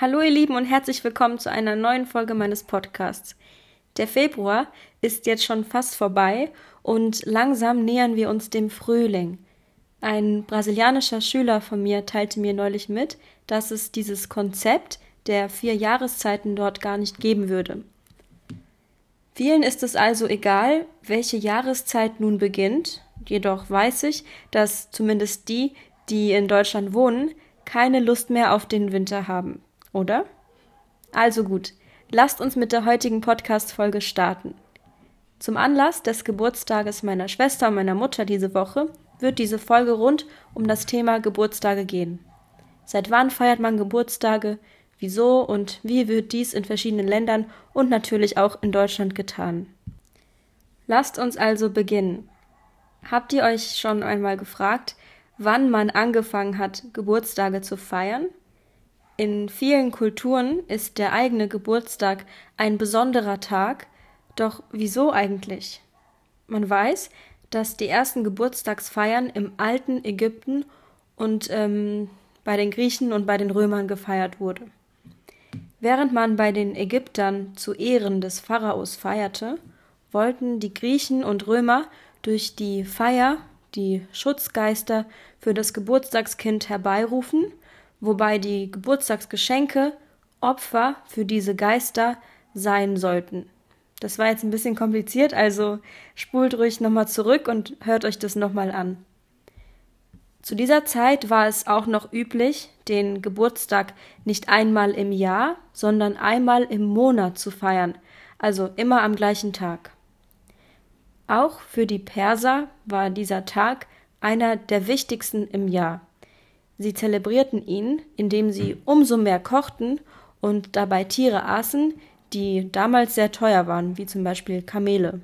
Hallo ihr Lieben und herzlich willkommen zu einer neuen Folge meines Podcasts. Der Februar ist jetzt schon fast vorbei und langsam nähern wir uns dem Frühling. Ein brasilianischer Schüler von mir teilte mir neulich mit, dass es dieses Konzept der vier Jahreszeiten dort gar nicht geben würde. Vielen ist es also egal, welche Jahreszeit nun beginnt, jedoch weiß ich, dass zumindest die, die in Deutschland wohnen, keine Lust mehr auf den Winter haben oder? Also gut, lasst uns mit der heutigen Podcast-Folge starten. Zum Anlass des Geburtstages meiner Schwester und meiner Mutter diese Woche wird diese Folge rund um das Thema Geburtstage gehen. Seit wann feiert man Geburtstage? Wieso und wie wird dies in verschiedenen Ländern und natürlich auch in Deutschland getan? Lasst uns also beginnen. Habt ihr euch schon einmal gefragt, wann man angefangen hat, Geburtstage zu feiern? In vielen Kulturen ist der eigene Geburtstag ein besonderer Tag, doch wieso eigentlich? Man weiß, dass die ersten Geburtstagsfeiern im alten Ägypten und ähm, bei den Griechen und bei den Römern gefeiert wurde. Während man bei den Ägyptern zu Ehren des Pharaos feierte, wollten die Griechen und Römer durch die Feier die Schutzgeister für das Geburtstagskind herbeirufen wobei die Geburtstagsgeschenke Opfer für diese Geister sein sollten. Das war jetzt ein bisschen kompliziert, also spult ruhig nochmal zurück und hört euch das nochmal an. Zu dieser Zeit war es auch noch üblich, den Geburtstag nicht einmal im Jahr, sondern einmal im Monat zu feiern, also immer am gleichen Tag. Auch für die Perser war dieser Tag einer der wichtigsten im Jahr. Sie zelebrierten ihn, indem sie umso mehr kochten und dabei Tiere aßen, die damals sehr teuer waren, wie zum Beispiel Kamele.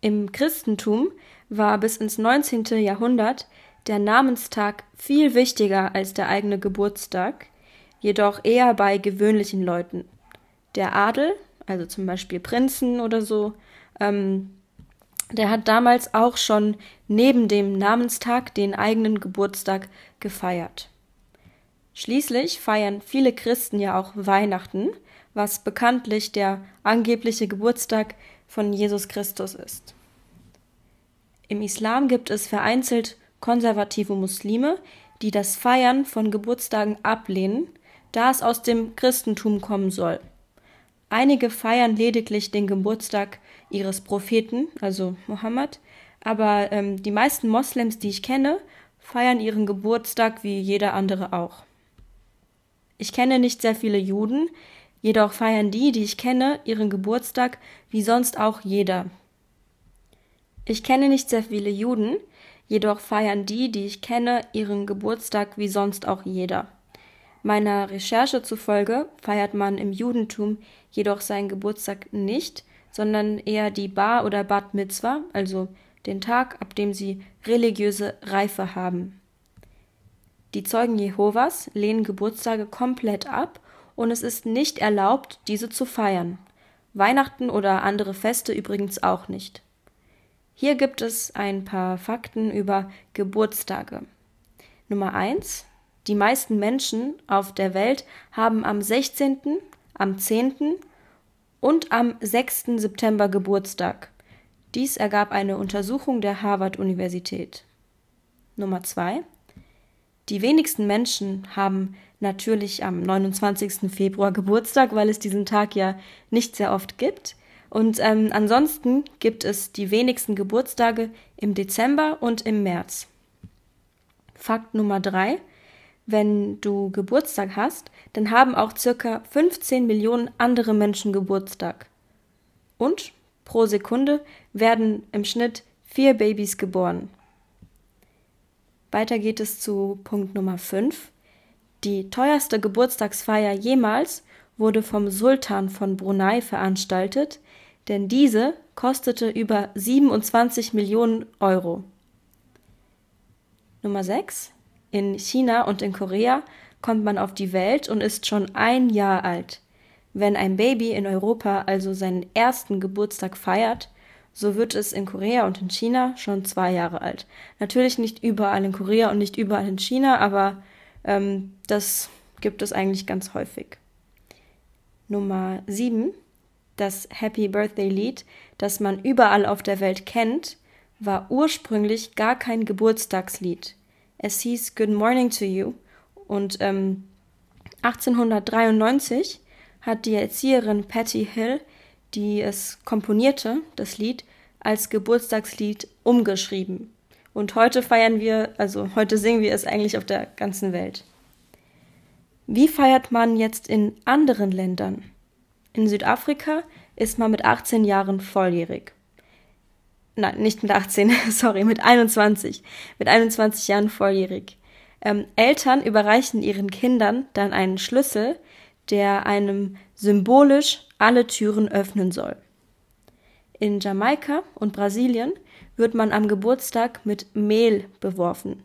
Im Christentum war bis ins 19. Jahrhundert der Namenstag viel wichtiger als der eigene Geburtstag, jedoch eher bei gewöhnlichen Leuten. Der Adel, also zum Beispiel Prinzen oder so, ähm, der hat damals auch schon neben dem Namenstag den eigenen Geburtstag gefeiert. Schließlich feiern viele Christen ja auch Weihnachten, was bekanntlich der angebliche Geburtstag von Jesus Christus ist. Im Islam gibt es vereinzelt konservative Muslime, die das Feiern von Geburtstagen ablehnen, da es aus dem Christentum kommen soll. Einige feiern lediglich den Geburtstag ihres Propheten, also Mohammed, aber ähm, die meisten Moslems, die ich kenne, feiern ihren Geburtstag wie jeder andere auch. Ich kenne nicht sehr viele Juden, jedoch feiern die, die ich kenne, ihren Geburtstag wie sonst auch jeder. Ich kenne nicht sehr viele Juden, jedoch feiern die, die ich kenne, ihren Geburtstag wie sonst auch jeder. Meiner Recherche zufolge feiert man im Judentum jedoch seinen Geburtstag nicht, sondern eher die Bar oder Bat Mitzvah, also den Tag, ab dem sie religiöse Reife haben. Die Zeugen Jehovas lehnen Geburtstage komplett ab und es ist nicht erlaubt, diese zu feiern. Weihnachten oder andere Feste übrigens auch nicht. Hier gibt es ein paar Fakten über Geburtstage. Nummer eins: Die meisten Menschen auf der Welt haben am 16., am 10., und am 6. September Geburtstag. Dies ergab eine Untersuchung der Harvard-Universität. Nummer 2. Die wenigsten Menschen haben natürlich am 29. Februar Geburtstag, weil es diesen Tag ja nicht sehr oft gibt. Und ähm, ansonsten gibt es die wenigsten Geburtstage im Dezember und im März. Fakt Nummer 3. Wenn du Geburtstag hast, dann haben auch circa 15 Millionen andere Menschen Geburtstag. Und pro Sekunde werden im Schnitt vier Babys geboren. Weiter geht es zu Punkt Nummer 5. Die teuerste Geburtstagsfeier jemals wurde vom Sultan von Brunei veranstaltet, denn diese kostete über 27 Millionen Euro. Nummer 6. In China und in Korea kommt man auf die Welt und ist schon ein Jahr alt. Wenn ein Baby in Europa also seinen ersten Geburtstag feiert, so wird es in Korea und in China schon zwei Jahre alt. Natürlich nicht überall in Korea und nicht überall in China, aber ähm, das gibt es eigentlich ganz häufig. Nummer 7. Das Happy Birthday Lied, das man überall auf der Welt kennt, war ursprünglich gar kein Geburtstagslied. Es hieß Good Morning to You und ähm, 1893 hat die Erzieherin Patty Hill, die es komponierte, das Lied, als Geburtstagslied umgeschrieben. Und heute feiern wir, also heute singen wir es eigentlich auf der ganzen Welt. Wie feiert man jetzt in anderen Ländern? In Südafrika ist man mit 18 Jahren volljährig. Nein, nicht mit 18, sorry, mit 21. Mit 21 Jahren volljährig. Ähm, Eltern überreichen ihren Kindern dann einen Schlüssel, der einem symbolisch alle Türen öffnen soll. In Jamaika und Brasilien wird man am Geburtstag mit Mehl beworfen.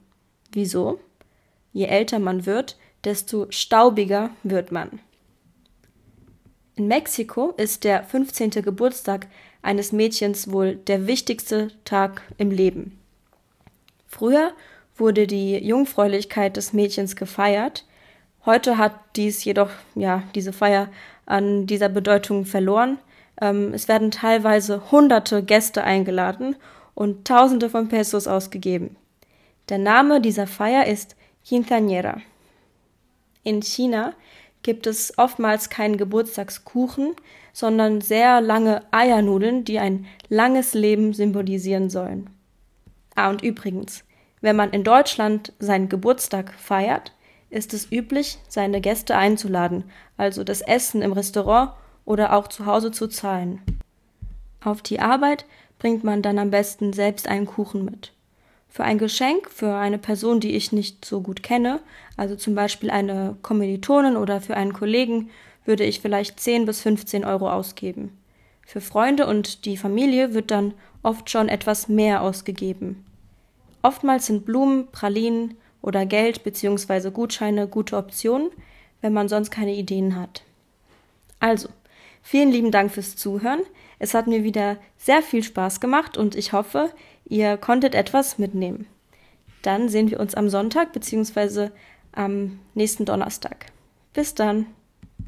Wieso? Je älter man wird, desto staubiger wird man. In Mexiko ist der 15. Geburtstag eines Mädchens wohl der wichtigste Tag im Leben. Früher wurde die Jungfräulichkeit des Mädchens gefeiert. Heute hat dies jedoch, ja, diese Feier an dieser Bedeutung verloren. Ähm, es werden teilweise hunderte Gäste eingeladen und Tausende von Pesos ausgegeben. Der Name dieser Feier ist Quinceañera. In China gibt es oftmals keinen Geburtstagskuchen, sondern sehr lange Eiernudeln, die ein langes Leben symbolisieren sollen. Ah, und übrigens, wenn man in Deutschland seinen Geburtstag feiert, ist es üblich, seine Gäste einzuladen, also das Essen im Restaurant oder auch zu Hause zu zahlen. Auf die Arbeit bringt man dann am besten selbst einen Kuchen mit. Für ein Geschenk für eine Person, die ich nicht so gut kenne, also zum Beispiel eine Kommilitonin oder für einen Kollegen, würde ich vielleicht 10 bis 15 Euro ausgeben. Für Freunde und die Familie wird dann oft schon etwas mehr ausgegeben. Oftmals sind Blumen, Pralinen oder Geld bzw. Gutscheine gute Optionen, wenn man sonst keine Ideen hat. Also, vielen lieben Dank fürs Zuhören. Es hat mir wieder sehr viel Spaß gemacht und ich hoffe, ihr konntet etwas mitnehmen. Dann sehen wir uns am Sonntag bzw. am nächsten Donnerstag. Bis dann.